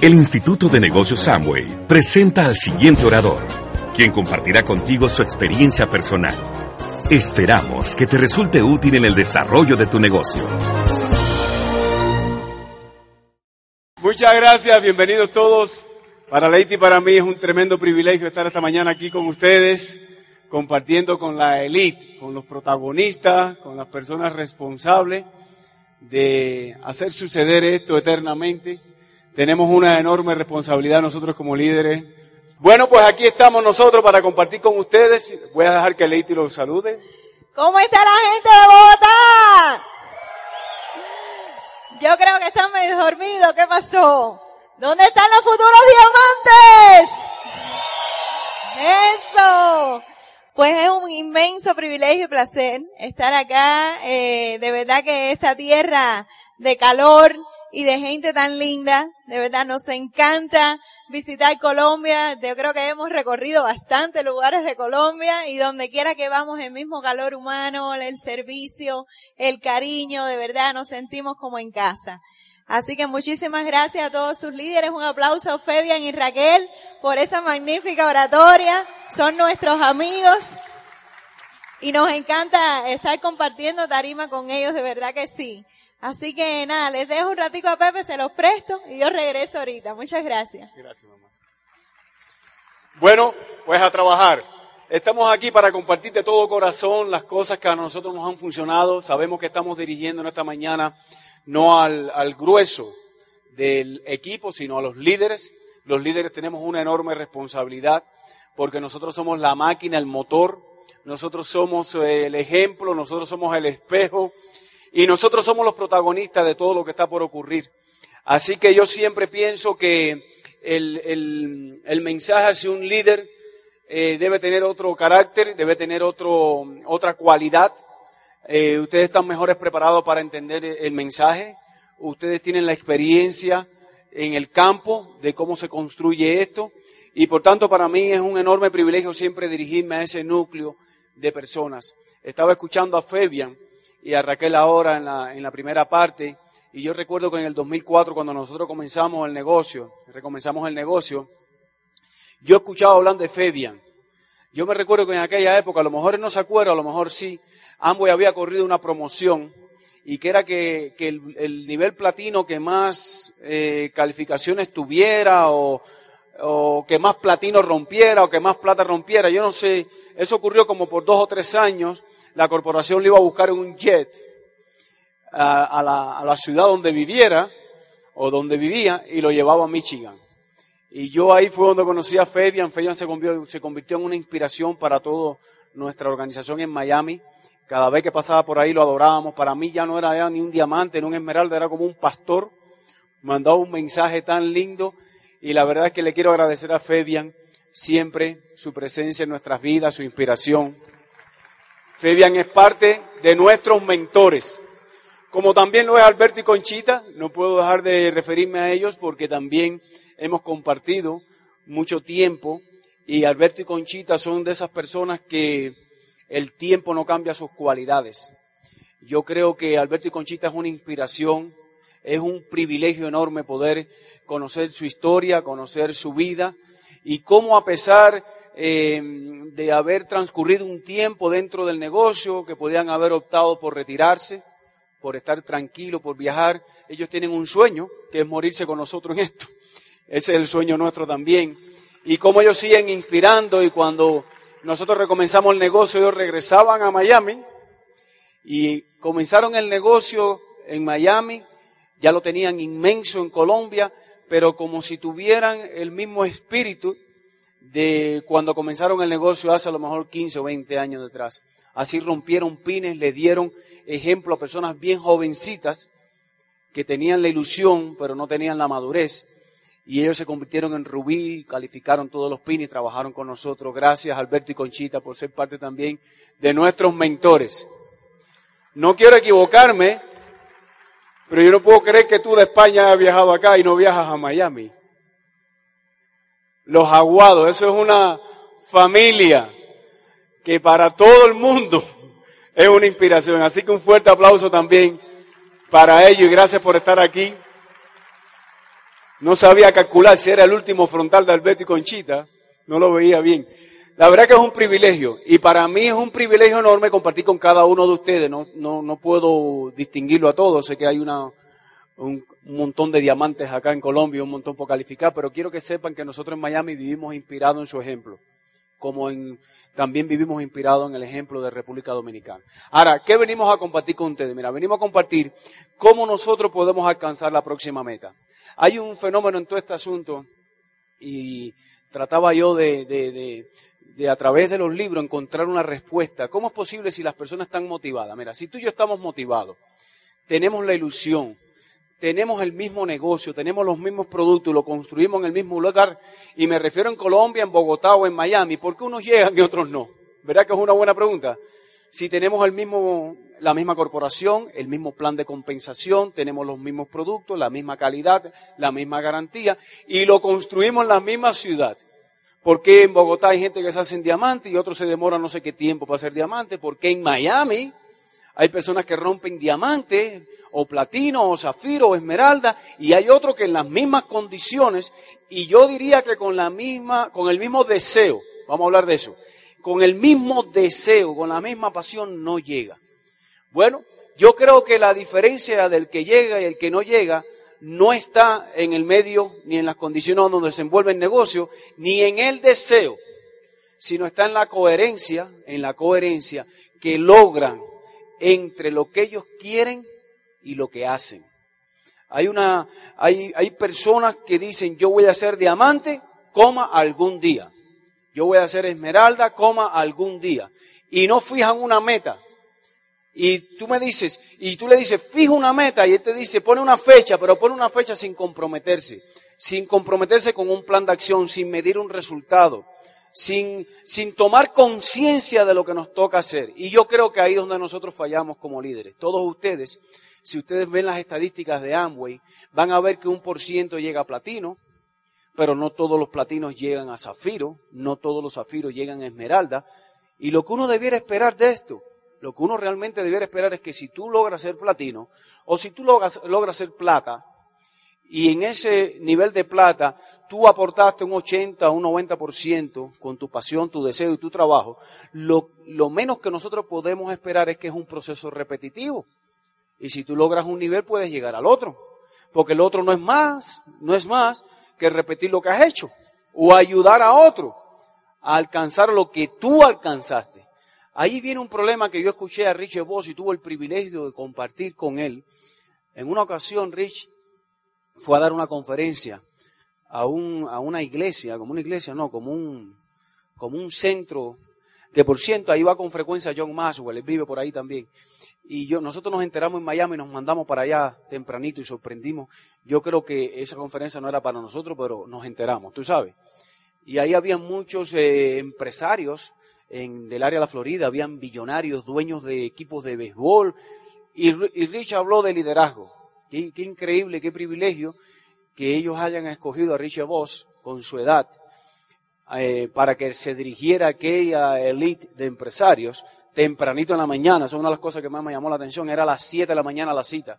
El Instituto de Negocios Samway presenta al siguiente orador, quien compartirá contigo su experiencia personal. Esperamos que te resulte útil en el desarrollo de tu negocio. Muchas gracias, bienvenidos todos. Para Leite y para mí es un tremendo privilegio estar esta mañana aquí con ustedes, compartiendo con la elite, con los protagonistas, con las personas responsables de hacer suceder esto eternamente. Tenemos una enorme responsabilidad nosotros como líderes. Bueno, pues aquí estamos nosotros para compartir con ustedes. Voy a dejar que Leiti los salude. ¿Cómo está la gente de Bogotá? Yo creo que están medio dormidos. ¿Qué pasó? ¿Dónde están los futuros diamantes? Eso. Pues es un inmenso privilegio y placer estar acá. Eh, de verdad que esta tierra de calor, y de gente tan linda. De verdad, nos encanta visitar Colombia. Yo creo que hemos recorrido bastantes lugares de Colombia y donde quiera que vamos, el mismo calor humano, el servicio, el cariño, de verdad nos sentimos como en casa. Así que muchísimas gracias a todos sus líderes. Un aplauso a Febian y Raquel por esa magnífica oratoria. Son nuestros amigos. Y nos encanta estar compartiendo tarima con ellos, de verdad que sí. Así que nada, les dejo un ratico a Pepe, se los presto y yo regreso ahorita. Muchas gracias. Gracias, mamá. Bueno, pues a trabajar. Estamos aquí para compartir de todo corazón las cosas que a nosotros nos han funcionado. Sabemos que estamos dirigiendo en esta mañana no al, al grueso del equipo, sino a los líderes. Los líderes tenemos una enorme responsabilidad porque nosotros somos la máquina, el motor, nosotros somos el ejemplo, nosotros somos el espejo y nosotros somos los protagonistas de todo lo que está por ocurrir. Así que yo siempre pienso que el, el, mensaje hacia un líder eh, debe tener otro carácter, debe tener otro, otra cualidad. Eh, ustedes están mejores preparados para entender el mensaje. Ustedes tienen la experiencia en el campo de cómo se construye esto. Y por tanto, para mí es un enorme privilegio siempre dirigirme a ese núcleo de personas. Estaba escuchando a Fabian y a Raquel ahora en la, en la primera parte. Y yo recuerdo que en el 2004, cuando nosotros comenzamos el negocio, recomenzamos el negocio, yo escuchaba hablando de Fabian. Yo me recuerdo que en aquella época, a lo mejor no se acuerda, a lo mejor sí, Amway había corrido una promoción y que era que, que el, nivel platino que más eh, calificaciones tuviera o, o que más platino rompiera o que más plata rompiera. Yo no sé, eso ocurrió como por dos o tres años la corporación le iba a buscar un jet a, la, ciudad donde viviera o donde vivía y lo llevaba a Michigan. Y yo ahí fue donde conocí a Fabian. Fabian se convirtió, se convirtió en una inspiración para toda nuestra organización en Miami. Cada vez que pasaba por ahí lo adorábamos. Para mí ya no era ni un diamante, ni un esmeralda, era como un pastor. Mandaba un mensaje tan lindo. Y la verdad es que le quiero agradecer a Fabian siempre su presencia en nuestras vidas, su inspiración. Fabian es parte de nuestros mentores. Como también lo es Alberto y Conchita, no puedo dejar de referirme a ellos porque también hemos compartido mucho tiempo y Alberto y Conchita son de esas personas que el tiempo no cambia sus cualidades. Yo creo que Alberto y Conchita es una inspiración, es un privilegio enorme poder conocer su historia, conocer su vida y cómo a pesar eh, de haber transcurrido un tiempo dentro del negocio, que podían haber optado por retirarse, por estar tranquilo, por viajar. Ellos tienen un sueño, que es morirse con nosotros en esto. Ese es el sueño nuestro también. Y cómo ellos siguen inspirando y cuando nosotros recomenzamos el negocio, ellos regresaban a Miami y comenzaron el negocio en Miami, ya lo tenían inmenso en Colombia, pero como si tuvieran el mismo espíritu de cuando comenzaron el negocio hace a lo mejor 15 o 20 años detrás. Así rompieron pines, le dieron ejemplo a personas bien jovencitas que tenían la ilusión pero no tenían la madurez. Y ellos se convirtieron en rubí, calificaron todos los pines trabajaron con nosotros. Gracias Alberto y Conchita por ser parte también de nuestros mentores. No quiero equivocarme, pero yo no puedo creer que tú de España has viajado acá y no viajas a Miami los aguados. Eso es una familia que para todo el mundo es una inspiración. Así que un fuerte aplauso también para ellos y gracias por estar aquí. No sabía calcular si era el último frontal de Alberto y Conchita. No lo veía bien. La verdad que es un privilegio y para mí es un privilegio enorme compartir con cada uno de ustedes. No, no, no puedo distinguirlo a todos. Sé que hay una, un, montón de diamantes acá en Colombia, un montón por calificar, pero quiero que sepan que nosotros en Miami vivimos inspirados en su ejemplo, como en, también vivimos inspirados en el ejemplo de República Dominicana. Ahora, ¿qué venimos a compartir con ustedes? Mira, venimos a compartir cómo nosotros podemos alcanzar la próxima meta. Hay un fenómeno en todo este asunto y trataba yo de, de a través de los libros encontrar una respuesta. ¿Cómo es posible si las personas están motivadas? Mira, si tú y yo estamos motivados, tenemos la ilusión, tenemos el mismo negocio, tenemos los mismos productos, lo construimos en el mismo lugar, y me refiero en Colombia, en Bogotá o en Miami, ¿por qué unos llegan y otros no? ¿Verdad que es una buena pregunta? Si tenemos el mismo, la misma corporación, el mismo plan de compensación, tenemos los mismos productos, la misma calidad, la misma garantía, y lo construimos en la misma ciudad. ¿Por qué en Bogotá hay gente que se hace en diamante y otros se demoran no sé qué tiempo para hacer diamante? ¿Por qué en Miami hay personas que rompen diamante o platino o zafiro o esmeralda y hay otros que en las mismas condiciones y yo diría que con la misma, con el mismo deseo, vamos a hablar de eso, con el mismo deseo, con la misma pasión no llega. Bueno, yo creo que la diferencia del que llega y el que no llega no está en el medio ni en las condiciones donde se envuelve el negocio, ni en el deseo, sino está en la coherencia, en la coherencia que logran entre lo que ellos quieren y lo que hacen. Hay una, hay, hay personas que dicen yo voy a ser diamante, coma algún día. Yo voy a ser esmeralda, coma algún día. Y no fijan una meta. Y tú me dices, y tú le dices, fija una meta, y él te dice, pone una fecha, pero pone una fecha sin comprometerse, sin comprometerse con un plan de acción, sin medir un resultado, sin, sin tomar conciencia de lo que nos toca hacer. Y yo creo que ahí es donde nosotros fallamos como líderes. Todos ustedes, si ustedes ven las estadísticas de Amway, van a ver que un por ciento llega a platino, pero no todos los platinos llegan a zafiro, no todos los zafiros llegan a esmeralda. Y lo que uno debiera esperar de esto lo que uno realmente debiera esperar es que si tú logras ser platino o si tú logras, logras ser plata y en ese nivel de plata tú aportaste un 80 o un 90% con tu pasión, tu deseo y tu trabajo, lo, menos que nosotros podemos esperar es que es un proceso repetitivo. Y si tú logras un nivel puedes llegar al otro. Porque el otro no es más, no es más que repetir lo que has hecho o ayudar a otro a alcanzar lo que tú alcanzaste. Ahí viene un problema que yo escuché a Rich Voss y tuvo el privilegio de compartir con él. En una ocasión, Rich fue a dar una conferencia a, un, a una iglesia, como una iglesia, no, como un, como un centro, que por cierto, ahí va con frecuencia John Maswell, él vive por ahí también. Y yo, nosotros nos enteramos en Miami y nos mandamos para allá tempranito y sorprendimos. Yo creo que esa conferencia no era para nosotros, pero nos enteramos, tú sabes. Y ahí había muchos eh, empresarios en, del área de la Florida, habían billonarios, dueños de equipos de béisbol, y, Rich habló de liderazgo. Qué, increíble, qué privilegio que ellos hayan escogido a Richard Voss con su edad eh, para que se dirigiera a aquella elite de empresarios tempranito en la mañana. Esa es una de las cosas que más me llamó la atención. Era a las 7 de la mañana la cita.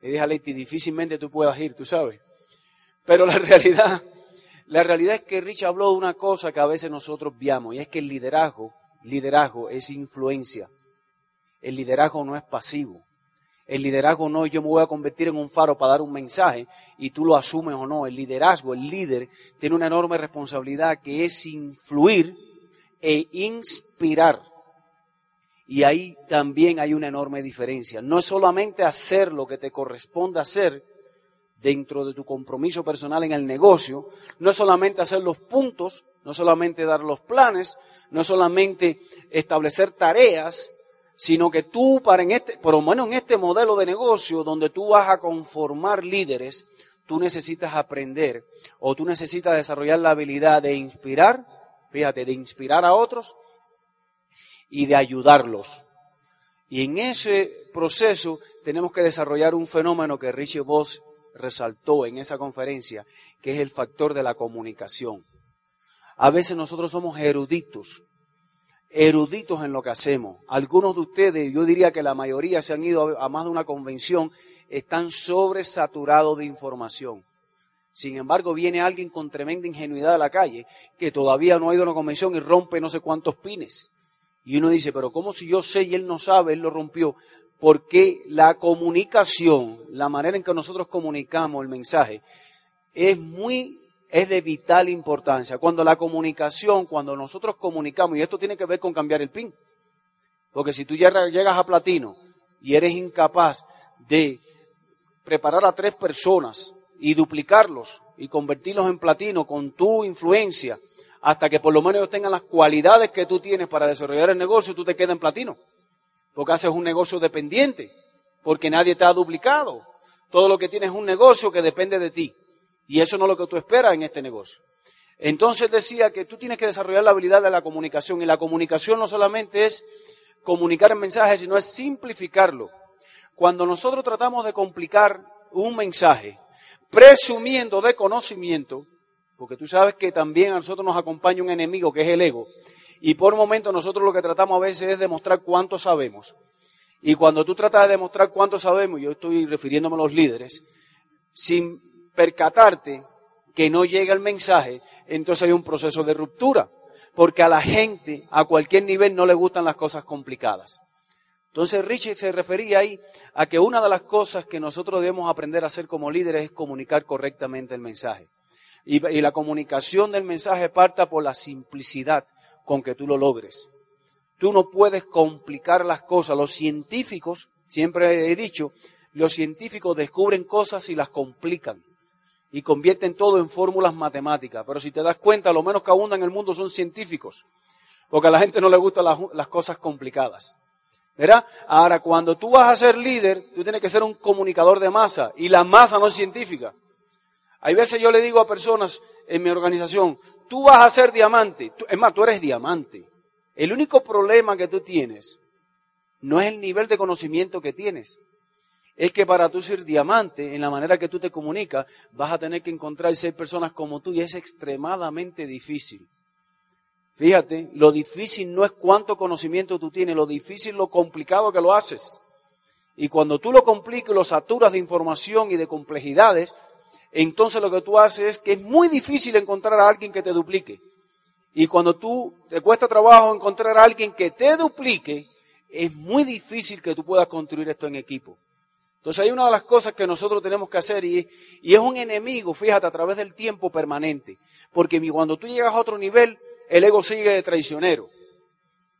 Le dije a Leti, difícilmente tú puedas ir, tú sabes. Pero la realidad la realidad es que Rich habló de una cosa que a veces nosotros viamos, y es que el liderazgo, liderazgo es influencia. El liderazgo no es pasivo. El liderazgo no es yo me voy a convertir en un faro para dar un mensaje y tú lo asumes o no. El liderazgo, el líder, tiene una enorme responsabilidad que es influir e inspirar. Y ahí también hay una enorme diferencia. No es solamente hacer lo que te corresponde hacer, dentro de tu compromiso personal en el negocio, no es solamente hacer los puntos, no solamente dar los planes, no solamente establecer tareas, sino que tú, para en este, por lo menos en este modelo de negocio donde tú vas a conformar líderes, tú necesitas aprender o tú necesitas desarrollar la habilidad de inspirar, fíjate, de inspirar a otros y de ayudarlos. Y en ese proceso tenemos que desarrollar un fenómeno que Richie Voss resaltó en esa conferencia, que es el factor de la comunicación. A veces nosotros somos eruditos, eruditos en lo que hacemos. Algunos de ustedes, yo diría que la mayoría se han ido a más de una convención, están sobresaturados de información. Sin embargo, viene alguien con tremenda ingenuidad a la calle, que todavía no ha ido a una convención y rompe no sé cuántos pines. Y uno dice, pero ¿cómo si yo sé y él no sabe, él lo rompió? Porque la comunicación, la manera en que nosotros comunicamos el mensaje, es muy, es de vital importancia. Cuando la comunicación, cuando nosotros comunicamos, y esto tiene que ver con cambiar el pin, porque si tú llegas a platino y eres incapaz de preparar a tres personas y duplicarlos y convertirlos en platino con tu influencia, hasta que por lo menos ellos tengan las cualidades que tú tienes para desarrollar el negocio, tú te quedas en platino. Porque haces un negocio dependiente, porque nadie te ha duplicado. Todo lo que tienes es un negocio que depende de ti. Y eso no es lo que tú esperas en este negocio. Entonces decía que tú tienes que desarrollar la habilidad de la comunicación. Y la comunicación no solamente es comunicar el mensaje, sino es simplificarlo. Cuando nosotros tratamos de complicar un mensaje, presumiendo de conocimiento, porque tú sabes que también a nosotros nos acompaña un enemigo que es el ego. Y por un momento nosotros lo que tratamos a veces es demostrar cuánto sabemos. Y cuando tú tratas de demostrar cuánto sabemos, yo estoy refiriéndome a los líderes, sin percatarte que no llega el mensaje, entonces hay un proceso de ruptura. Porque a la gente, a cualquier nivel, no le gustan las cosas complicadas. Entonces Richie se refería ahí a que una de las cosas que nosotros debemos aprender a hacer como líderes es comunicar correctamente el mensaje y, la comunicación del mensaje parta por la simplicidad con que tú lo logres. Tú no puedes complicar las cosas. Los científicos, siempre he dicho, los científicos descubren cosas y las complican y convierten todo en fórmulas matemáticas. Pero si te das cuenta, lo menos que abundan en el mundo son científicos, porque a la gente no le gustan las, las cosas complicadas. ¿Verdad? Ahora, cuando tú vas a ser líder, tú tienes que ser un comunicador de masa y la masa no es científica. Hay veces yo le digo a personas en mi organización, tú vas a ser diamante. es más, tú eres diamante. El único problema que tú tienes no es el nivel de conocimiento que tienes. Es que para tú ser diamante, en la manera que tú te comunicas, vas a tener que encontrar seis personas como tú y es extremadamente difícil. Fíjate, lo difícil no es cuánto conocimiento tú tienes, lo difícil es lo complicado que lo haces. Y cuando tú lo complicas y lo saturas de información y de complejidades, entonces lo que tú haces es que es muy difícil encontrar a alguien que te duplique. Y cuando tú te cuesta trabajo encontrar a alguien que te duplique, es muy difícil que tú puedas construir esto en equipo. Entonces hay una de las cosas que nosotros tenemos que hacer y, y es un enemigo, fíjate, a través del tiempo permanente. Porque cuando tú llegas a otro nivel, el ego sigue de traicionero.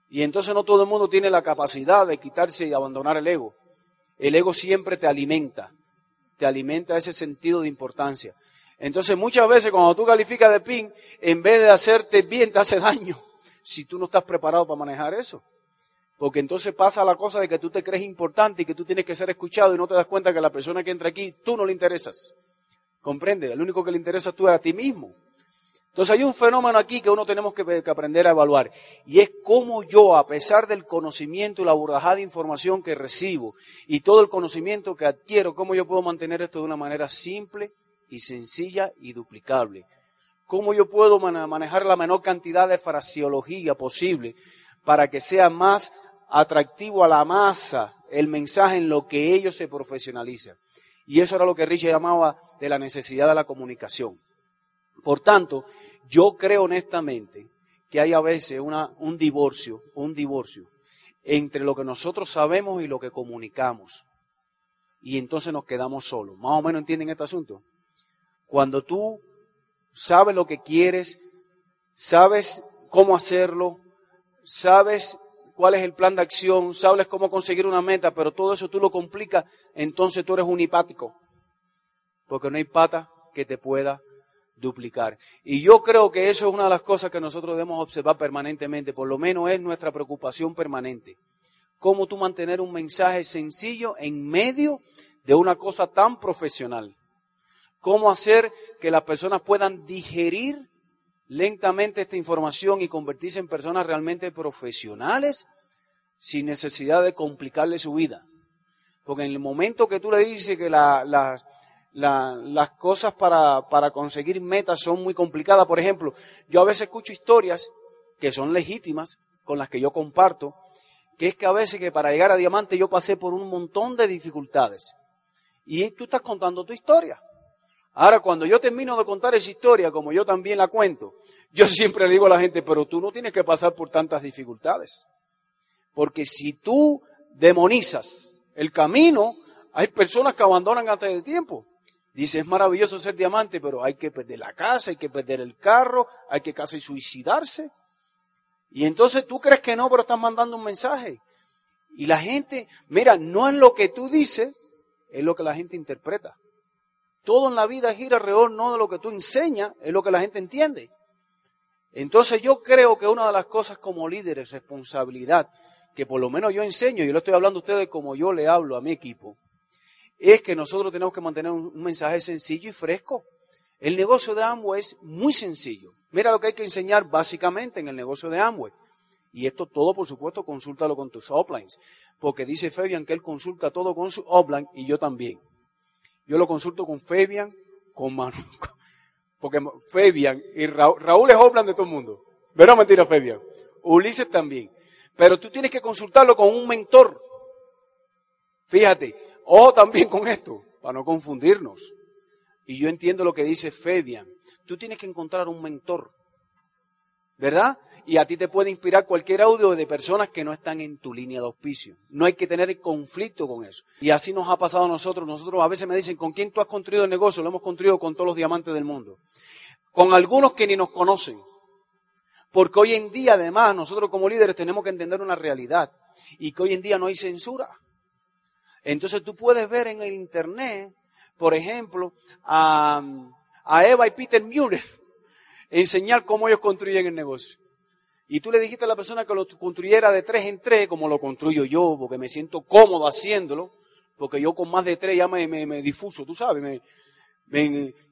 Y entonces no todo el mundo tiene la capacidad de quitarse y abandonar el ego. El ego siempre te alimenta te alimenta ese sentido de importancia. Entonces muchas veces cuando tú calificas de PIN, en vez de hacerte bien, te hace daño si tú no estás preparado para manejar eso. Porque entonces pasa la cosa de que tú te crees importante y que tú tienes que ser escuchado y no te das cuenta que la persona que entra aquí, tú no le interesas. ¿Comprende? El único que le interesa tú es a ti mismo. Entonces hay un fenómeno aquí que uno tenemos que, aprender a evaluar y es cómo yo, a pesar del conocimiento y la burdajada de información que recibo y todo el conocimiento que adquiero, cómo yo puedo mantener esto de una manera simple y sencilla y duplicable. Cómo yo puedo manejar la menor cantidad de fraseología posible para que sea más atractivo a la masa el mensaje en lo que ellos se profesionalizan. Y eso era lo que Richard llamaba de la necesidad de la comunicación. Por tanto, yo creo honestamente que hay a veces un divorcio, un divorcio entre lo que nosotros sabemos y lo que comunicamos. Y entonces nos quedamos solos. Más o menos entienden este asunto. Cuando tú sabes lo que quieres, sabes cómo hacerlo, sabes cuál es el plan de acción, sabes cómo conseguir una meta, pero todo eso tú lo complicas, entonces tú eres un hipático. Porque no hay pata que te pueda duplicar. Y yo creo que eso es una de las cosas que nosotros debemos observar permanentemente, por lo menos es nuestra preocupación permanente. Cómo tú mantener un mensaje sencillo en medio de una cosa tan profesional. Cómo hacer que las personas puedan digerir lentamente esta información y convertirse en personas realmente profesionales sin necesidad de complicarle su vida. Porque en el momento que tú le dices que la, la, las cosas para, para conseguir metas son muy complicadas. Por ejemplo, yo a veces escucho historias que son legítimas, con las que yo comparto, que es que a veces que para llegar a diamante yo pasé por un montón de dificultades. Y tú estás contando tu historia. Ahora, cuando yo termino de contar esa historia, como yo también la cuento, yo siempre digo a la gente, pero tú no tienes que pasar por tantas dificultades. Porque si tú demonizas el camino, hay personas que abandonan antes de tiempo. Dice, es maravilloso ser diamante, pero hay que perder la casa, hay que perder el carro, hay que casi suicidarse. Y entonces tú crees que no, pero estás mandando un mensaje. Y la gente, mira, no es lo que tú dices, es lo que la gente interpreta. Todo en la vida gira alrededor no de lo que tú enseñas, es lo que la gente entiende. Entonces yo creo que una de las cosas como líder es responsabilidad, que por lo menos yo enseño, y lo estoy hablando a ustedes como yo le hablo a mi equipo, es que nosotros tenemos que mantener un, mensaje sencillo y fresco. El negocio de Amway es muy sencillo. Mira lo que hay que enseñar básicamente en el negocio de Amway. Y esto todo, por supuesto, consúltalo con tus uplines. Porque dice Fabian que él consulta todo con su upline y yo también. Yo lo consulto con Fabian, con Manu. Porque Fabian y Raúl, Raúl es upline de todo el mundo. Pero mentira, Fabian. Ulises también. Pero tú tienes que consultarlo con un mentor. Fíjate, o también con esto, para no confundirnos. Y yo entiendo lo que dice Fabian. Tú tienes que encontrar un mentor, ¿verdad? Y a ti te puede inspirar cualquier audio de personas que no están en tu línea de auspicio. No hay que tener conflicto con eso. Y así nos ha pasado a nosotros. Nosotros a veces me dicen, ¿con quién tú has construido el negocio? Lo hemos construido con todos los diamantes del mundo. Con algunos que ni nos conocen. Porque hoy en día, además, nosotros como líderes tenemos que entender una realidad. Y que hoy en día no hay censura. Entonces tú puedes ver en el Internet, por ejemplo, a, Eva y Peter Mueller enseñar cómo ellos construyen el negocio. Y tú le dijiste a la persona que lo construyera de tres en tres, como lo construyo yo, porque me siento cómodo haciéndolo, porque yo con más de tres ya me, me, difuso, tú sabes.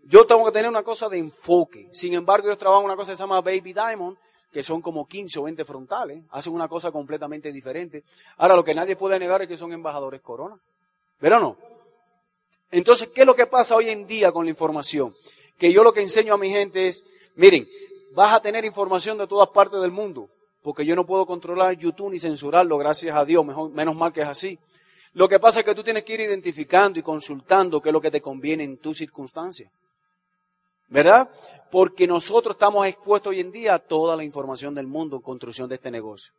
yo tengo que tener una cosa de enfoque. Sin embargo, ellos trabajan una cosa que se llama Baby Diamond, que son como 15 o 20 frontales, hacen una cosa completamente diferente. Ahora, lo que nadie puede negar es que son embajadores corona. ¿Pero no? Entonces, ¿qué es lo que pasa hoy en día con la información? Que yo lo que enseño a mi gente es, miren, vas a tener información de todas partes del mundo, porque yo no puedo controlar YouTube ni censurarlo, gracias a Dios, mejor, menos mal que es así. Lo que pasa es que tú tienes que ir identificando y consultando qué es lo que te conviene en tu circunstancia. ¿Verdad? Porque nosotros estamos expuestos hoy en día a toda la información del mundo en construcción de este negocio.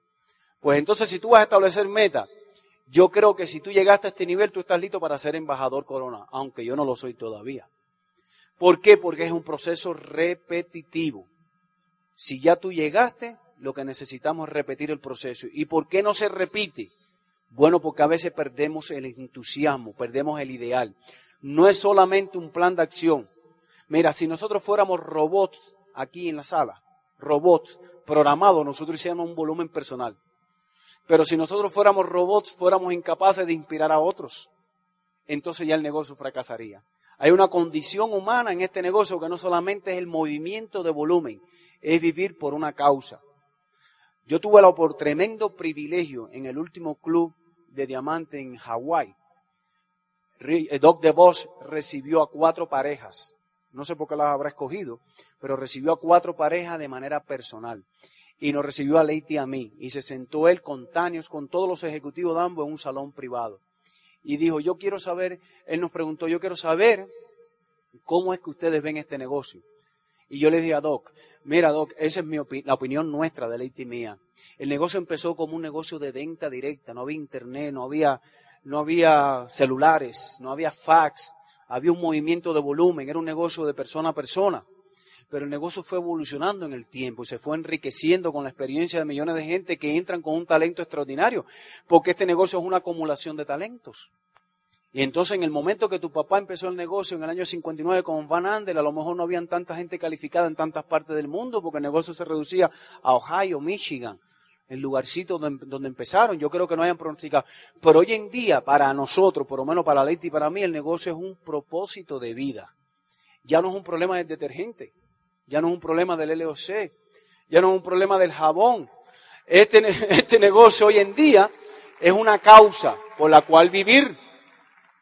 Pues entonces, si tú vas a establecer meta, yo creo que si tú llegaste a este nivel, tú estás listo para ser embajador corona, aunque yo no lo soy todavía. ¿Por qué? Porque es un proceso repetitivo. Si ya tú llegaste, lo que necesitamos es repetir el proceso. ¿Y por qué no se repite? Bueno, porque a veces perdemos el entusiasmo, perdemos el ideal. No es solamente un plan de acción, Mira, si nosotros fuéramos robots aquí en la sala, robots programados, nosotros hiciéramos un volumen personal. Pero si nosotros fuéramos robots, fuéramos incapaces de inspirar a otros, entonces ya el negocio fracasaría. Hay una condición humana en este negocio que no solamente es el movimiento de volumen, es vivir por una causa. Yo tuve el por tremendo privilegio en el último club de diamante en Hawái. Doc DeVos recibió a cuatro parejas no sé por qué las habrá escogido, pero recibió a cuatro parejas de manera personal. Y nos recibió a Leite y a mí. Y se sentó él con Tanios, con todos los ejecutivos de ambos en un salón privado. Y dijo, yo quiero saber, él nos preguntó, yo quiero saber cómo es que ustedes ven este negocio. Y yo le dije a Doc, mira Doc, esa es mi la opinión nuestra de Leite y mía. El negocio empezó como un negocio de venta directa, no había internet, no había, no había celulares, no había fax, había un movimiento de volumen, era un negocio de persona a persona. Pero el negocio fue evolucionando en el tiempo y se fue enriqueciendo con la experiencia de millones de gente que entran con un talento extraordinario, porque este negocio es una acumulación de talentos. Y entonces en el momento que tu papá empezó el negocio en el año 59 con Van Andel, a lo mejor no había tanta gente calificada en tantas partes del mundo, porque el negocio se reducía a Ohio, Michigan, el lugarcito donde, empezaron. Yo creo que no hayan pronosticado. Pero hoy en día, para nosotros, por lo menos para Leti y para mí, el negocio es un propósito de vida. Ya no es un problema del detergente, ya no es un problema del LOC, ya no es un problema del jabón. Este, este negocio hoy en día es una causa por la cual vivir.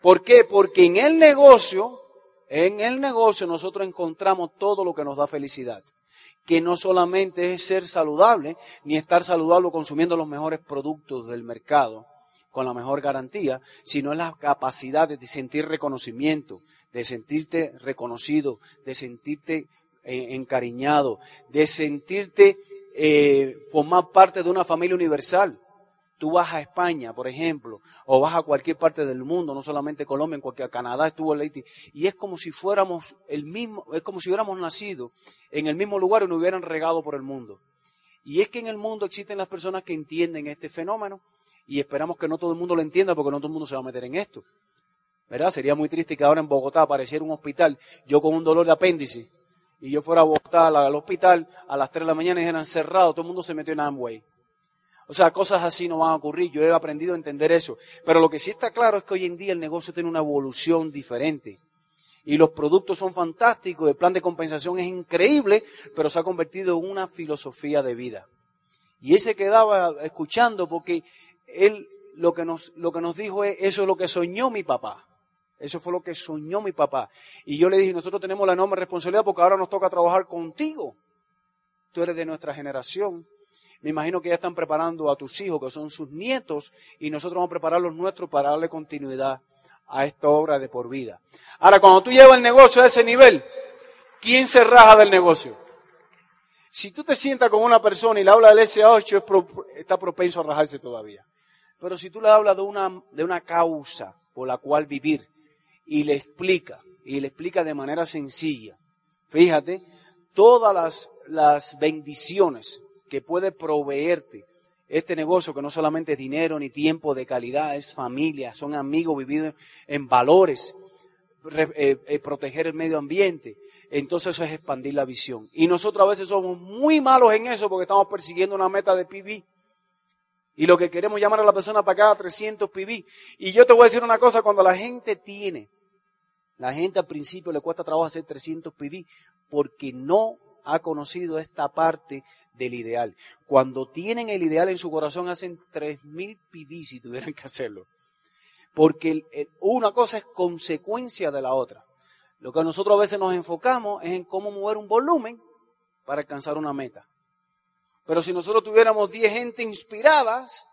¿Por qué? Porque en el negocio, en el negocio nosotros encontramos todo lo que nos da felicidad que no solamente es ser saludable, ni estar saludable consumiendo los mejores productos del mercado, con la mejor garantía, sino es la capacidad de sentir reconocimiento, de sentirte reconocido, de sentirte encariñado, de sentirte eh, formar parte de una familia universal. Tú vas a España, por ejemplo, o vas a cualquier parte del mundo, no solamente Colombia, en cualquier Canadá estuvo Leite, y es como si fuéramos el mismo, es como si hubiéramos nacido en el mismo lugar y nos hubieran regado por el mundo. Y es que en el mundo existen las personas que entienden este fenómeno y esperamos que no todo el mundo lo entienda porque no todo el mundo se va a meter en esto. ¿Verdad? Sería muy triste que ahora en Bogotá apareciera un hospital, yo con un dolor de apéndice, y yo fuera a Bogotá al hospital a las 3 de la mañana y eran cerrados, todo el mundo se metió en Amway. O sea, cosas así no van a ocurrir. Yo he aprendido a entender eso. Pero lo que sí está claro es que hoy en día el negocio tiene una evolución diferente. Y los productos son fantásticos, el plan de compensación es increíble, pero se ha convertido en una filosofía de vida. Y ese quedaba escuchando porque él lo que nos, lo que nos dijo es, eso es lo que soñó mi papá. Eso fue lo que soñó mi papá. Y yo le dije, nosotros tenemos la enorme responsabilidad porque ahora nos toca trabajar contigo. Tú eres de nuestra generación. Me imagino que ya están preparando a tus hijos, que son sus nietos, y nosotros vamos a preparar los nuestros para darle continuidad a esta obra de por vida. Ahora, cuando tú llevas el negocio a ese nivel, ¿quién se raja del negocio? Si tú te sientas con una persona y le hablas del SA8, está propenso a rajarse todavía. Pero si tú le hablas de una, de una causa por la cual vivir y le explica, y le explica de manera sencilla, fíjate, todas las, las bendiciones que puede proveerte este negocio, que no solamente es dinero ni tiempo de calidad, es familia, son amigos vividos en valores, eh, eh, proteger el medio ambiente. Entonces eso es expandir la visión. Y nosotros a veces somos muy malos en eso porque estamos persiguiendo una meta de PB. Y lo que queremos llamar a la persona para cada 300 PB. Y yo te voy a decir una cosa, cuando la gente tiene, la gente al principio le cuesta trabajo hacer 300 PB porque no ha conocido esta parte del ideal. Cuando tienen el ideal en su corazón hacen 3.000 PB si tuvieran que hacerlo. Porque una cosa es consecuencia de la otra. Lo que nosotros a veces nos enfocamos es en cómo mover un volumen para alcanzar una meta. Pero si nosotros tuviéramos 10 gente inspiradas,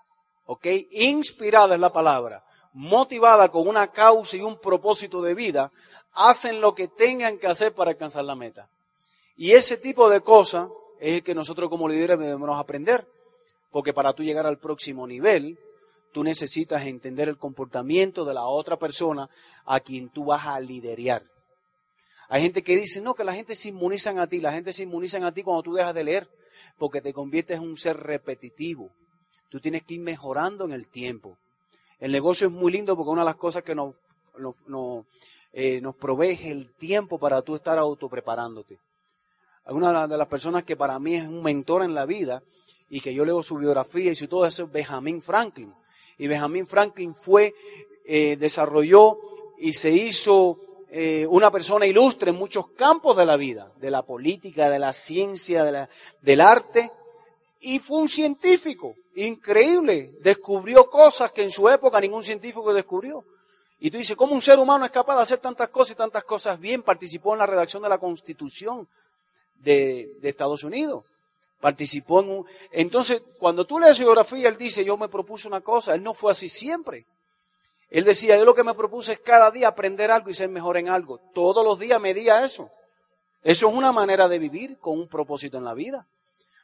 ¿ok? Inspirada es la palabra, motivada con una causa y un propósito de vida, hacen lo que tengan que hacer para alcanzar la meta. Y ese tipo de cosas es el que nosotros como líderes debemos aprender. Porque para tú llegar al próximo nivel, tú necesitas entender el comportamiento de la otra persona a quien tú vas a liderar. Hay gente que dice, no, que la gente se inmunizan a ti, la gente se inmunizan a ti cuando tú dejas de leer porque te conviertes en un ser repetitivo. Tú tienes que ir mejorando en el tiempo. El negocio es muy lindo porque una de las cosas que nos, nos, eh, nos provee es el tiempo para tú estar autopreparándote. Una de las personas que para mí es un mentor en la vida y que yo leo su biografía y su todo eso es Benjamin Franklin. Y Benjamin Franklin fue, eh, desarrolló y se hizo eh, una persona ilustre en muchos campos de la vida, de la política, de la ciencia, de la, del arte, y fue un científico increíble, descubrió cosas que en su época ningún científico descubrió. Y tú dices, ¿cómo un ser humano es capaz de hacer tantas cosas y tantas cosas bien? Participó en la redacción de la Constitución de, de Estados Unidos. Participó en un... Entonces, cuando tú lees su biografía, él dice, yo me propuse una cosa, él no fue así siempre. Él decía, yo lo que me propuse es cada día aprender algo y ser mejor en algo. Todos los días medía eso. Eso es una manera de vivir con un propósito en la vida.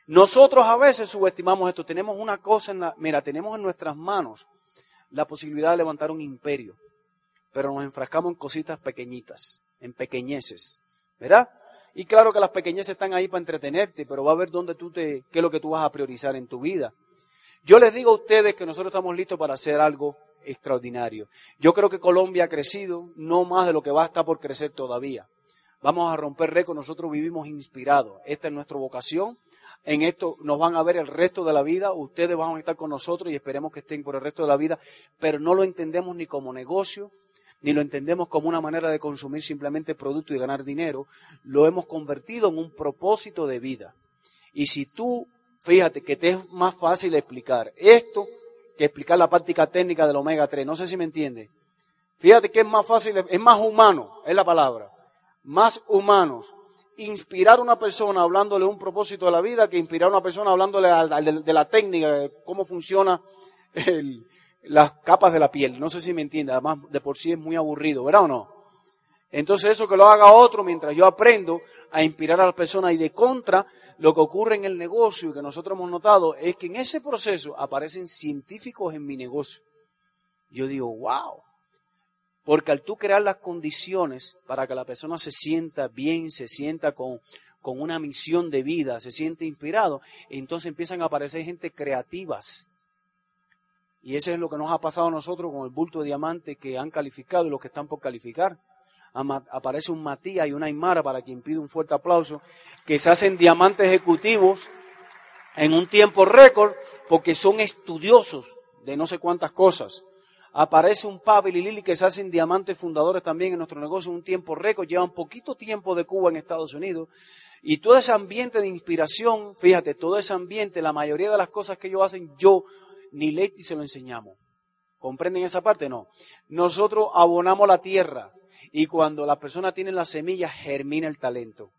Nosotros a veces subestimamos esto. Tenemos una cosa en la, mira, tenemos en nuestras manos la posibilidad de levantar un imperio, pero nos enfrascamos en cositas pequeñitas, en pequeñeces, ¿verdad? Y claro que las pequeñeces están ahí para entretenerte, pero va a ver dónde tú te, qué es lo que tú vas a priorizar en tu vida. Yo les digo a ustedes que nosotros estamos listos para hacer algo extraordinario. Yo creo que Colombia ha crecido no más de lo que va a estar por crecer todavía. Vamos a romper récord, nosotros vivimos inspirados. Esta es nuestra vocación. En esto nos van a ver el resto de la vida, ustedes van a estar con nosotros y esperemos que estén por el resto de la vida, pero no lo entendemos ni como negocio, ni lo entendemos como una manera de consumir simplemente producto y ganar dinero, lo hemos convertido en un propósito de vida. Y si tú, fíjate que te es más fácil explicar esto que explicar la práctica técnica del omega 3. No sé si me entiende. Fíjate que es más fácil, es más humano, es la palabra. Más humanos. Inspirar a una persona hablándole un propósito de la vida que inspirar a una persona hablándole de, la técnica, de cómo funciona el, las capas de la piel. No sé si me entiende, además de por sí es muy aburrido, ¿verdad o no? Entonces eso que lo haga otro mientras yo aprendo a inspirar a las personas y de contra, lo que ocurre en el negocio y que nosotros hemos notado es que en ese proceso aparecen científicos en mi negocio. Yo digo, wow. Porque al tú crear las condiciones para que la persona se sienta bien, se sienta con, con una misión de vida, se siente inspirado, entonces empiezan a aparecer gente creativas. Y eso es lo que nos ha pasado a nosotros con el bulto de diamante que han calificado y los que están por calificar aparece un Matías y una Aymara, para quien pide un fuerte aplauso, que se hacen diamantes ejecutivos en un tiempo récord porque son estudiosos de no sé cuántas cosas. Aparece un Pavel y Lili que se hacen diamantes fundadores también en nuestro negocio en un tiempo récord, llevan poquito tiempo de Cuba en Estados Unidos. Y todo ese ambiente de inspiración, fíjate, todo ese ambiente, la mayoría de las cosas que ellos hacen, yo ni Leti se lo enseñamos. ¿Comprenden esa parte? No. Nosotros abonamos la tierra, y cuando las personas tienen la semilla, germina el talento.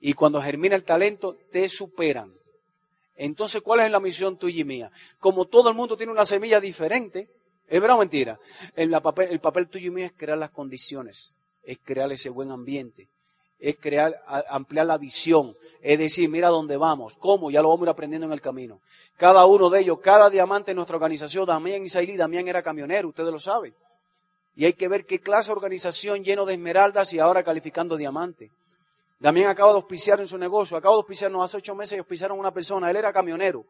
Y cuando germina el talento, te superan. Entonces, ¿cuál es la misión tuya y mía? Como todo el mundo tiene una semilla diferente, ¿es verdad o mentira? El papel, el papel tuyo y mío es crear las condiciones, es crear ese buen ambiente, es crear, ampliar la visión, es decir, mira dónde vamos, cómo, ya lo vamos a ir aprendiendo en el camino. Cada uno de ellos, cada diamante en nuestra organización, Damián y Sailí, Damián era camionero, ustedes lo saben. Y hay que ver qué clase de organización lleno de esmeraldas y ahora calificando diamante. También acaba de auspiciar en su negocio, acaba de auspiciarnos hace ocho meses y auspiciaron a una persona, él era camionero,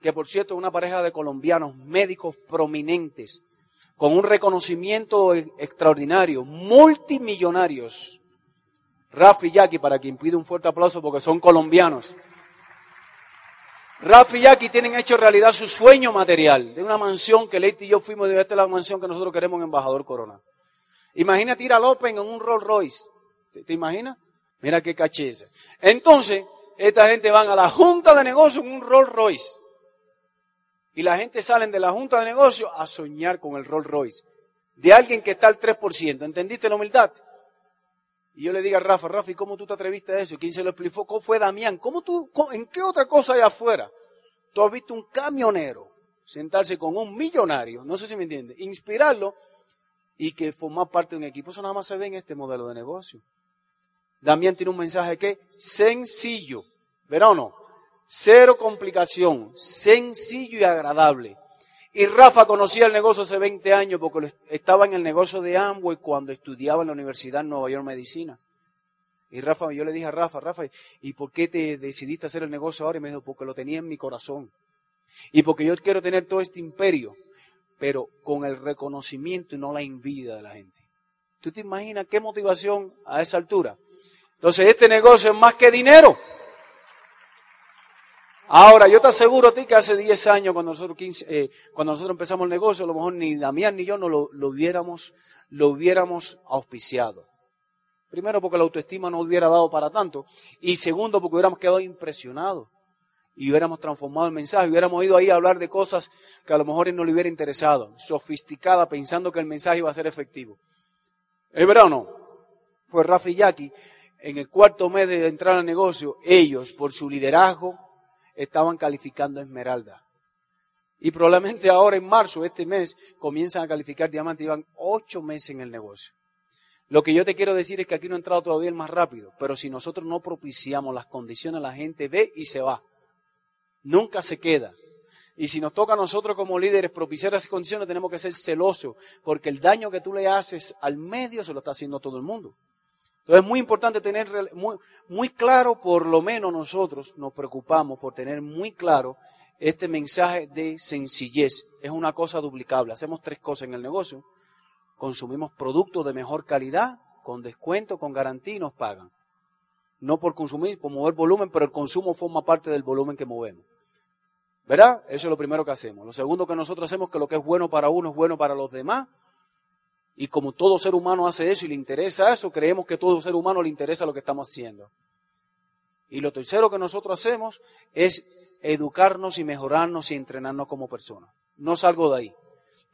que por cierto es una pareja de colombianos, médicos prominentes, con un reconocimiento extraordinario, multimillonarios. Rafi y Jackie, para quien pide un fuerte aplauso porque son colombianos. Rafi y Jackie tienen hecho realidad su sueño material de una mansión que Leite y yo fuimos de esta es la mansión que nosotros queremos en Embajador Corona. Imagínate ir a López en un Rolls Royce. ¿Te, imaginas? Mira qué cacheza. Entonces, esta gente van a la junta de negocio en un Rolls Royce. Y la gente salen de la junta de negocio a soñar con el Rolls Royce. De alguien que está al 3%. ¿Entendiste la humildad? Y yo le digo a Rafa, Rafa, ¿y cómo tú te atreviste a eso? ¿Quién se lo explicó? ¿Cómo fue Damián? ¿Cómo tú, ¿En qué otra cosa hay afuera? Tú has visto un camionero sentarse con un millonario, no sé si me entiendes, inspirarlo y que formar parte de un equipo. Eso nada más se ve en este modelo de negocio. Damián tiene un mensaje que sencillo, ¿verá o no? Cero complicación, sencillo y agradable. Y Rafa conocía el negocio hace 20 años porque estaba en el negocio de Amway cuando estudiaba en la Universidad de Nueva York Medicina. Y Rafa, yo le dije a Rafa, Rafa, ¿y por qué te decidiste hacer el negocio ahora? Y me dijo, porque lo tenía en mi corazón. Y porque yo quiero tener todo este imperio, pero con el reconocimiento y no la envidia de la gente. ¿Tú te imaginas qué motivación a esa altura? Entonces, este negocio es más que dinero. Ahora, yo te aseguro a ti que hace 10 años, cuando nosotros, eh, cuando nosotros empezamos el negocio, a lo mejor ni Damián ni yo no lo, hubiéramos, lo hubiéramos auspiciado. Primero, porque la autoestima no hubiera dado para tanto. Y segundo, porque hubiéramos quedado impresionados. Y hubiéramos transformado el mensaje. Hubiéramos ido ahí a hablar de cosas que a lo mejor no le hubiera interesado. Sofisticada, pensando que el mensaje iba a ser efectivo. ¿Es verdad o no? Pues Rafa y Jackie, en el cuarto mes de entrar al negocio, ellos, por su liderazgo, estaban calificando esmeralda. Y probablemente ahora en marzo, este mes, comienzan a calificar diamante. Llevan ocho meses en el negocio. Lo que yo te quiero decir es que aquí no ha entrado todavía el más rápido, pero si nosotros no propiciamos las condiciones, la gente ve y se va. Nunca se queda. Y si nos toca a nosotros como líderes propiciar esas condiciones, tenemos que ser celosos, porque el daño que tú le haces al medio se lo está haciendo todo el mundo. Entonces es muy importante tener muy, muy claro, por lo menos nosotros nos preocupamos por tener muy claro este mensaje de sencillez. Es una cosa duplicable. Hacemos tres cosas en el negocio. Consumimos productos de mejor calidad, con descuento, con garantía y nos pagan. No por consumir, por mover volumen, pero el consumo forma parte del volumen que movemos. ¿Verdad? Eso es lo primero que hacemos. Lo segundo que nosotros hacemos es que lo que es bueno para uno es bueno para los demás y como todo ser humano hace eso y le interesa eso, creemos que todo ser humano le interesa lo que estamos haciendo. Y lo tercero que nosotros hacemos es educarnos y mejorarnos y entrenarnos como personas. No salgo de ahí.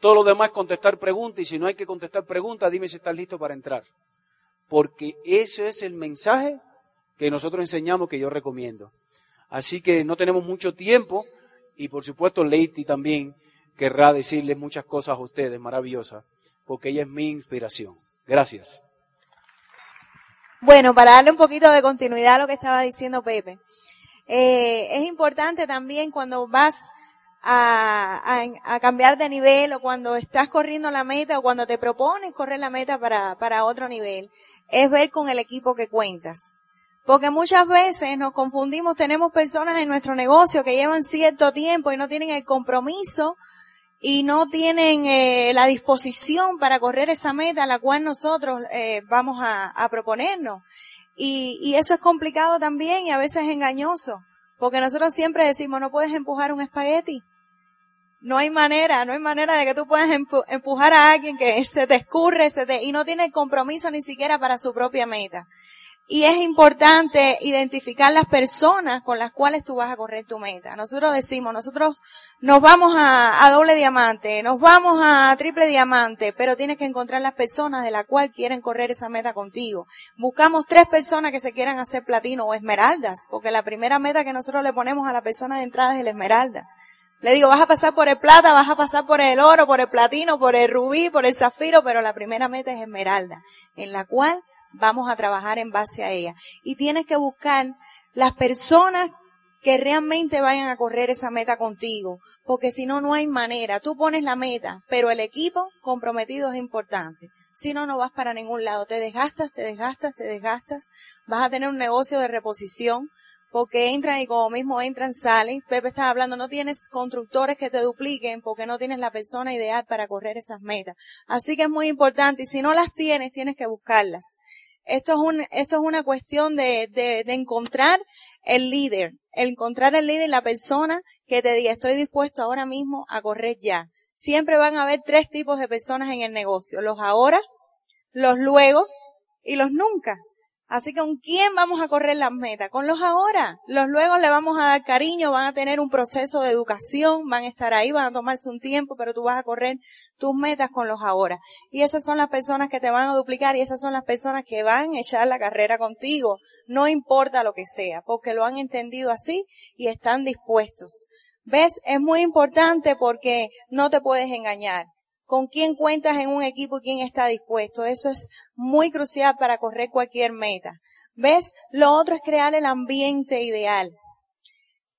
Todo lo demás es contestar preguntas y si no hay que contestar preguntas, dime si estás listo para entrar. Porque ese es el mensaje que nosotros enseñamos que yo recomiendo. Así que no tenemos mucho tiempo y por supuesto Leiti también querrá decirles muchas cosas a ustedes maravillosas, porque ella es mi inspiración. Gracias. Bueno, para darle un poquito de continuidad a lo que estaba diciendo Pepe, eh, es importante también cuando vas a, a, cambiar de nivel o cuando estás corriendo la meta o cuando te propones correr la meta para, para otro nivel, es ver con el equipo que cuentas. Porque muchas veces nos confundimos, tenemos personas en nuestro negocio que llevan cierto tiempo y no tienen el compromiso y no tienen eh, la disposición para correr esa meta a la cual nosotros eh, vamos a, proponernos. Y, y, eso es complicado también y a veces engañoso, porque nosotros siempre decimos, no puedes empujar un espagueti. No hay manera, no hay manera de que tú puedas empujar a alguien que se te escurre y no tiene el compromiso ni siquiera para su propia meta. Y es importante identificar las personas con las cuales tú vas a correr tu meta. Nosotros decimos, nosotros nos vamos a, doble diamante, nos vamos a triple diamante, pero tienes que encontrar las personas de las cuales quieren correr esa meta contigo. Buscamos tres personas que se quieran hacer platino o esmeraldas, porque la primera meta que nosotros le ponemos a la persona de entrada es el esmeralda. Le digo, vas a pasar por el plata, vas a pasar por el oro, por el platino, por el rubí, por el zafiro, pero la primera meta es esmeralda, en la cual vamos a trabajar en base a ella. Y tienes que buscar las personas que realmente vayan a correr esa meta contigo, porque si no, no hay manera. Tú pones la meta, pero el equipo comprometido es importante. Si no, no vas para ningún lado. Te desgastas, te desgastas, te desgastas. Vas a tener un negocio de reposición, porque entran y como mismo entran, salen. Pepe estaba hablando, no tienes constructores que te dupliquen porque no tienes la persona ideal para correr esas metas. Así que es muy importante y si no las tienes, tienes que buscarlas. Esto es, un, esto es una cuestión de, de, de encontrar el líder, encontrar el líder, la persona que te diga, estoy dispuesto ahora mismo a correr ya. Siempre van a haber tres tipos de personas en el negocio, los ahora, los luego y los nunca. Así que con quién vamos a correr las metas? Con los ahora. Los luego le vamos a dar cariño, van a tener un proceso de educación, van a estar ahí, van a tomarse un tiempo, pero tú vas a correr tus metas con los ahora. Y esas son las personas que te van a duplicar y esas son las personas que van a echar la carrera contigo. No importa lo que sea, porque lo han entendido así y están dispuestos. ¿Ves? Es muy importante porque no te puedes engañar con quién cuentas en un equipo y quién está dispuesto. Eso es muy crucial para correr cualquier meta. ¿Ves? Lo otro es crear el ambiente ideal.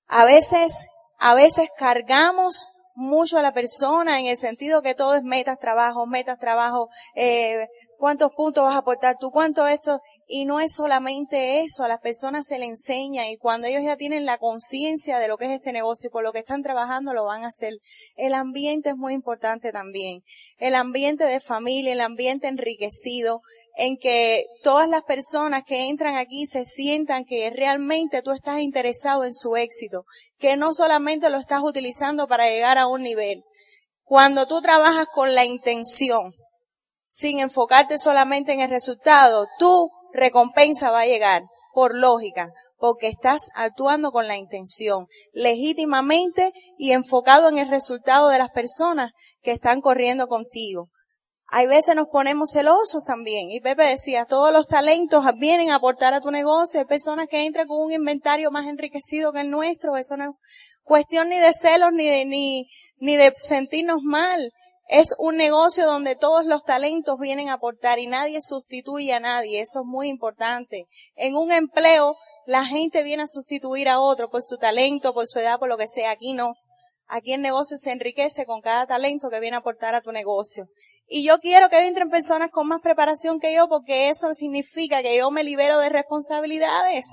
A veces, a veces cargamos mucho a la persona en el sentido que todo es metas, trabajo, metas, trabajo, eh, cuántos puntos vas a aportar tú, cuánto esto, y no es solamente eso, a las personas se le enseña y cuando ellos ya tienen la conciencia de lo que es este negocio y por lo que están trabajando lo van a hacer. El ambiente es muy importante también. El ambiente de familia, el ambiente enriquecido, en que todas las personas que entran aquí se sientan que realmente tú estás interesado en su éxito, que no solamente lo estás utilizando para llegar a un nivel. Cuando tú trabajas con la intención, sin enfocarte solamente en el resultado, tú recompensa va a llegar, por lógica, porque estás actuando con la intención, legítimamente y enfocado en el resultado de las personas que están corriendo contigo. Hay veces nos ponemos celosos también. Y Pepe decía, todos los talentos vienen a aportar a tu negocio. Hay personas que entran con un inventario más enriquecido que el nuestro. Eso no es cuestión ni de celos ni de, ni, ni de sentirnos mal. Es un negocio donde todos los talentos vienen a aportar y nadie sustituye a nadie. Eso es muy importante. En un empleo, la gente viene a sustituir a otro por su talento, por su edad, por lo que sea. Aquí no. Aquí el negocio se enriquece con cada talento que viene a aportar a tu negocio. Y yo quiero que entren personas con más preparación que yo porque eso significa que yo me libero de responsabilidades.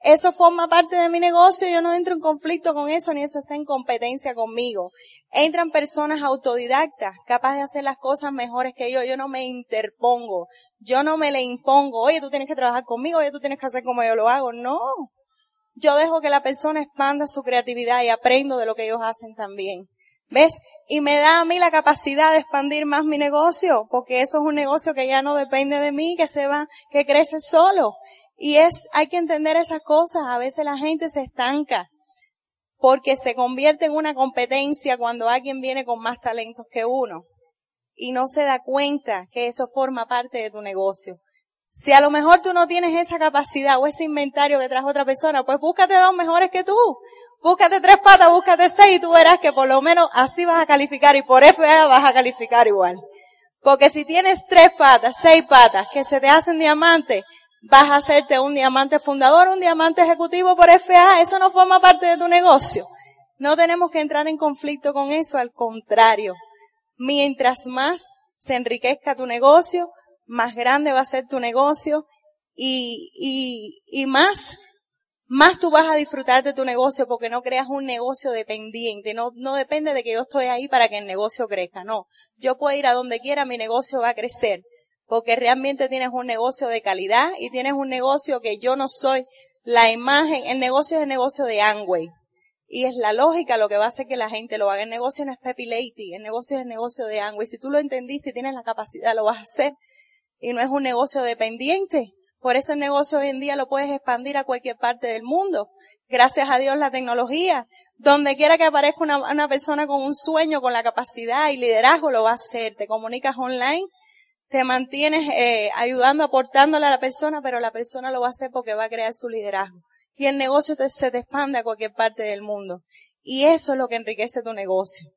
Eso forma parte de mi negocio, yo no entro en conflicto con eso, ni eso está en competencia conmigo. Entran personas autodidactas, capaces de hacer las cosas mejores que yo, yo no me interpongo, yo no me le impongo, oye, tú tienes que trabajar conmigo, oye, tú tienes que hacer como yo lo hago, no. Yo dejo que la persona expanda su creatividad y aprendo de lo que ellos hacen también. ¿Ves? Y me da a mí la capacidad de expandir más mi negocio, porque eso es un negocio que ya no depende de mí, que se va, que crece solo. Y es, hay que entender esas cosas. A veces la gente se estanca porque se convierte en una competencia cuando alguien viene con más talentos que uno y no se da cuenta que eso forma parte de tu negocio. Si a lo mejor tú no tienes esa capacidad o ese inventario que trajo otra persona, pues búscate dos mejores que tú. Búscate tres patas, búscate seis y tú verás que por lo menos así vas a calificar y por FA vas a calificar igual. Porque si tienes tres patas, seis patas que se te hacen diamante, vas a hacerte un diamante fundador, un diamante ejecutivo por FA. Eso no forma parte de tu negocio. No tenemos que entrar en conflicto con eso, al contrario. Mientras más se enriquezca tu negocio, más grande va a ser tu negocio y, y, y más, más tú vas a disfrutar de tu negocio porque no creas un negocio dependiente. No, no depende de que yo estoy ahí para que el negocio crezca. No. Yo puedo ir a donde quiera, mi negocio va a crecer. Porque realmente tienes un negocio de calidad y tienes un negocio que yo no soy la imagen. El negocio es el negocio de Angway. Y es la lógica lo que va a hacer que la gente lo haga. El negocio no es Pepi Lady, el negocio es el negocio de Angway. Si tú lo entendiste y tienes la capacidad, lo vas a hacer. Y no es un negocio dependiente. Por eso el negocio hoy en día lo puedes expandir a cualquier parte del mundo. Gracias a Dios la tecnología. Donde quiera que aparezca una, una persona con un sueño, con la capacidad y liderazgo, lo va a hacer. Te comunicas online, te mantienes eh, ayudando, aportándole a la persona, pero la persona lo va a hacer porque va a crear su liderazgo y el negocio se te expande a cualquier parte del mundo. Y eso es lo que enriquece tu negocio.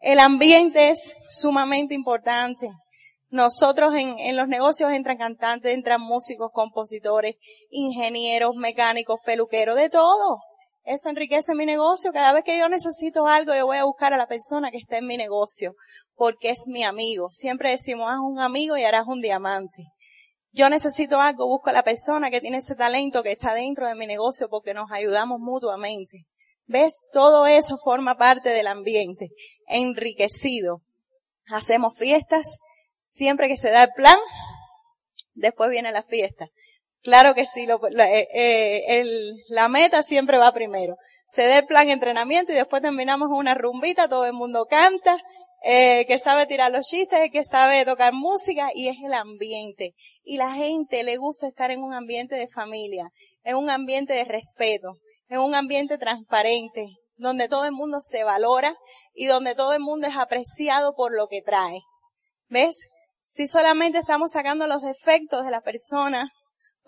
El ambiente es sumamente importante. Nosotros en, en, los negocios entran cantantes, entran músicos, compositores, ingenieros, mecánicos, peluqueros, de todo. Eso enriquece mi negocio. Cada vez que yo necesito algo, yo voy a buscar a la persona que está en mi negocio, porque es mi amigo. Siempre decimos, haz un amigo y harás un diamante yo necesito algo, busco a la persona que tiene ese talento que está dentro de mi negocio porque nos ayudamos mutuamente. ¿Ves? Todo eso forma parte del ambiente enriquecido. Hacemos fiestas, siempre que se da el plan, después viene la fiesta. Claro que sí, lo, eh, eh, el, la meta siempre va primero. Se da el plan entrenamiento y después terminamos una rumbita, todo el mundo canta, eh, que sabe tirar los chistes, que sabe tocar música y es el ambiente. Y la gente le gusta estar en un ambiente de familia, en un ambiente de respeto, en un ambiente transparente, donde todo el mundo se valora y donde todo el mundo es apreciado por lo que trae. ¿Ves? Si solamente estamos sacando los defectos de la persona,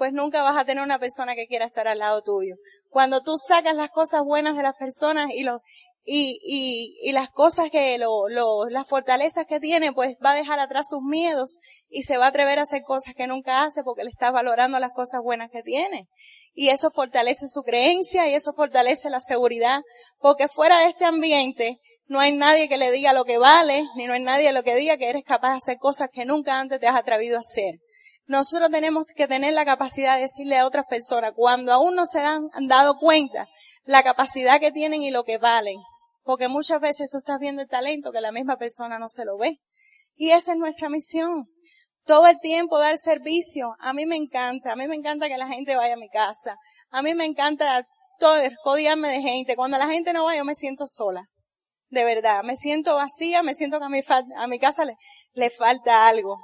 pues nunca vas a tener una persona que quiera estar al lado tuyo. Cuando tú sacas las cosas buenas de las personas y, los, y, y, y las cosas que, lo, lo, las fortalezas que tiene, pues va a dejar atrás sus miedos y se va a atrever a hacer cosas que nunca hace porque le está valorando las cosas buenas que tiene. Y eso fortalece su creencia y eso fortalece la seguridad, porque fuera de este ambiente no hay nadie que le diga lo que vale, ni no hay nadie lo que diga que eres capaz de hacer cosas que nunca antes te has atrevido a hacer. Nosotros tenemos que tener la capacidad de decirle a otras personas, cuando aún no se han dado cuenta, la capacidad que tienen y lo que valen. Porque muchas veces tú estás viendo el talento que la misma persona no se lo ve. Y esa es nuestra misión. Todo el tiempo dar servicio. A mí me encanta. A mí me encanta que la gente vaya a mi casa. A mí me encanta todo, codiarme de gente. Cuando la gente no va, yo me siento sola. De verdad. Me siento vacía, me siento que a mi, a mi casa le, le falta algo.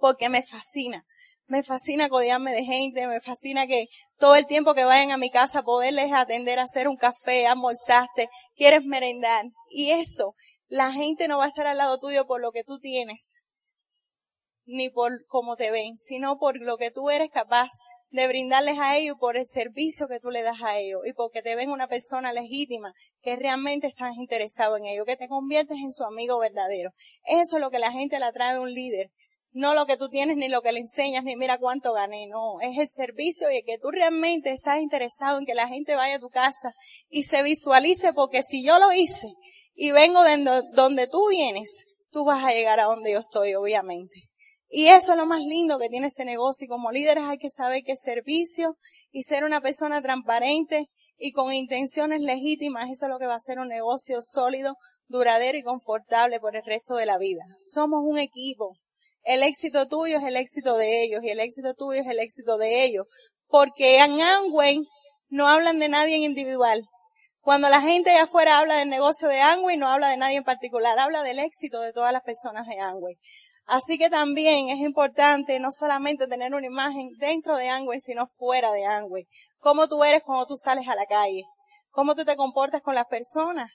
Porque me fascina me fascina codiarme de gente, me fascina que todo el tiempo que vayan a mi casa poderles atender hacer un café, almorzaste, quieres merendar. Y eso, la gente no va a estar al lado tuyo por lo que tú tienes, ni por cómo te ven, sino por lo que tú eres capaz de brindarles a ellos por el servicio que tú le das a ellos y porque te ven una persona legítima que realmente estás interesado en ellos, que te conviertes en su amigo verdadero. Eso es lo que la gente le atrae de un líder no lo que tú tienes ni lo que le enseñas ni mira cuánto gané, no, es el servicio y que tú realmente estás interesado en que la gente vaya a tu casa y se visualice porque si yo lo hice y vengo de donde tú vienes, tú vas a llegar a donde yo estoy, obviamente. Y eso es lo más lindo que tiene este negocio y como líderes hay que saber que servicio y ser una persona transparente y con intenciones legítimas, eso es lo que va a ser un negocio sólido, duradero y confortable por el resto de la vida. Somos un equipo, el éxito tuyo es el éxito de ellos y el éxito tuyo es el éxito de ellos. Porque en Amway no hablan de nadie en individual. Cuando la gente de afuera habla del negocio de Amway, no habla de nadie en particular, habla del éxito de todas las personas de Amway. Así que también es importante no solamente tener una imagen dentro de Amway, sino fuera de Amway. Cómo tú eres cuando tú sales a la calle. Cómo tú te comportas con las personas.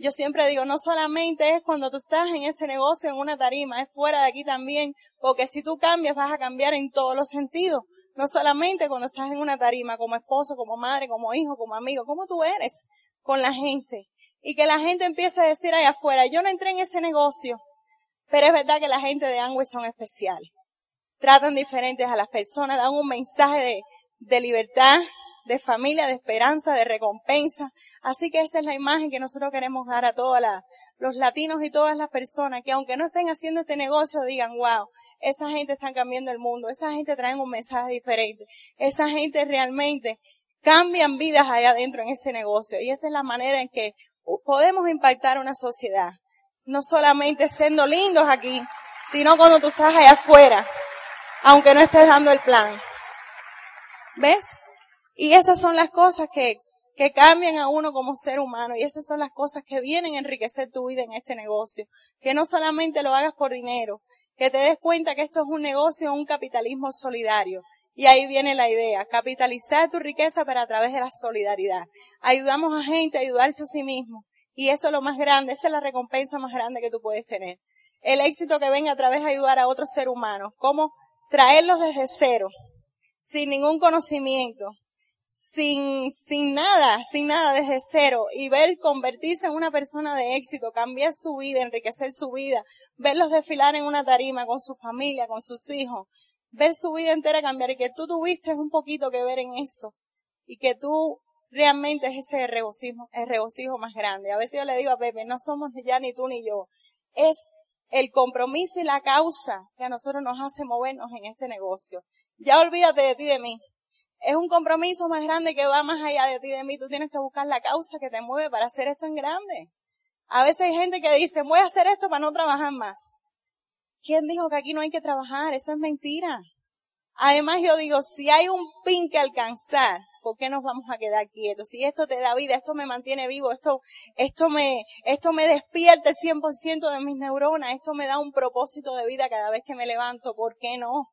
Yo siempre digo, no solamente es cuando tú estás en ese negocio, en una tarima, es fuera de aquí también, porque si tú cambias vas a cambiar en todos los sentidos. No solamente cuando estás en una tarima, como esposo, como madre, como hijo, como amigo, como tú eres. con la gente y que la gente empiece a decir allá afuera, yo no entré en ese negocio, pero es verdad que la gente de Angway son especiales. Tratan diferentes a las personas, dan un mensaje de, de libertad, de familia, de esperanza, de recompensa. Así que esa es la imagen que nosotros queremos dar a todos los latinos y todas las personas que aunque no estén haciendo este negocio digan, wow, esa gente está cambiando el mundo, esa gente trae un mensaje diferente, esa gente realmente cambian vidas allá adentro en ese negocio. Y esa es la manera en que podemos impactar una sociedad. No solamente siendo lindos aquí, sino cuando tú estás allá afuera, aunque no estés dando el plan. ¿Ves? Y esas son las cosas que, que cambian a uno como ser humano y esas son las cosas que vienen a enriquecer tu vida en este negocio. Que no solamente lo hagas por dinero, que te des cuenta que esto es un negocio, un capitalismo solidario. Y ahí viene la idea, capitalizar tu riqueza pero a través de la solidaridad. Ayudamos a gente a ayudarse a sí mismo. Y eso es lo más grande, esa es la recompensa más grande que tú puedes tener. El éxito que venga a través de ayudar a otros seres humanos. Cómo traerlos desde cero, sin ningún conocimiento, sin, sin nada, sin nada desde cero. Y ver convertirse en una persona de éxito, cambiar su vida, enriquecer su vida, verlos desfilar en una tarima con su familia, con sus hijos, ver su vida entera cambiar. Y que tú tuviste un poquito que ver en eso. Y que tú realmente es ese regocijo, el regocijo más grande. A veces yo le digo a Pepe, no somos ya ni tú ni yo, es el compromiso y la causa que a nosotros nos hace movernos en este negocio. Ya olvídate de ti de mí es un compromiso más grande que va más allá de ti de mí. Tú tienes que buscar la causa que te mueve para hacer esto en grande. A veces hay gente que dice, voy a hacer esto para no trabajar más. ¿Quién dijo que aquí no hay que trabajar? Eso es mentira. Además yo digo, si hay un pin que alcanzar, ¿por qué nos vamos a quedar quietos? Si esto te da vida, esto me mantiene vivo, esto, esto me, esto me despierta el 100% de mis neuronas, esto me da un propósito de vida cada vez que me levanto, ¿por qué no?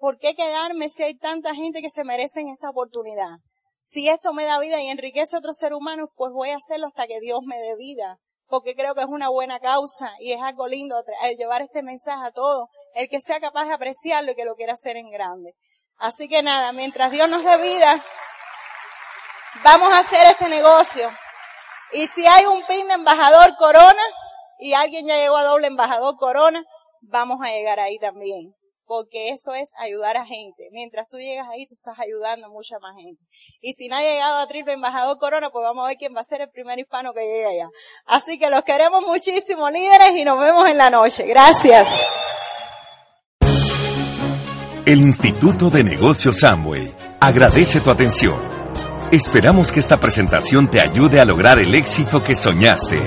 ¿Por qué quedarme si hay tanta gente que se merecen esta oportunidad? Si esto me da vida y enriquece a otros seres humanos, pues voy a hacerlo hasta que Dios me dé vida. Porque creo que es una buena causa y es algo lindo llevar este mensaje a todos. El que sea capaz de apreciarlo y que lo quiera hacer en grande. Así que nada, mientras Dios nos dé vida, vamos a hacer este negocio. Y si hay un pin de embajador corona y alguien ya llegó a doble embajador corona, vamos a llegar ahí también porque eso es ayudar a gente. Mientras tú llegas ahí, tú estás ayudando a mucha más gente. Y si no ha llegado a triple embajador Corona, pues vamos a ver quién va a ser el primer hispano que llegue allá. Así que los queremos muchísimo, líderes, y nos vemos en la noche. Gracias. El Instituto de Negocios Samway agradece tu atención. Esperamos que esta presentación te ayude a lograr el éxito que soñaste.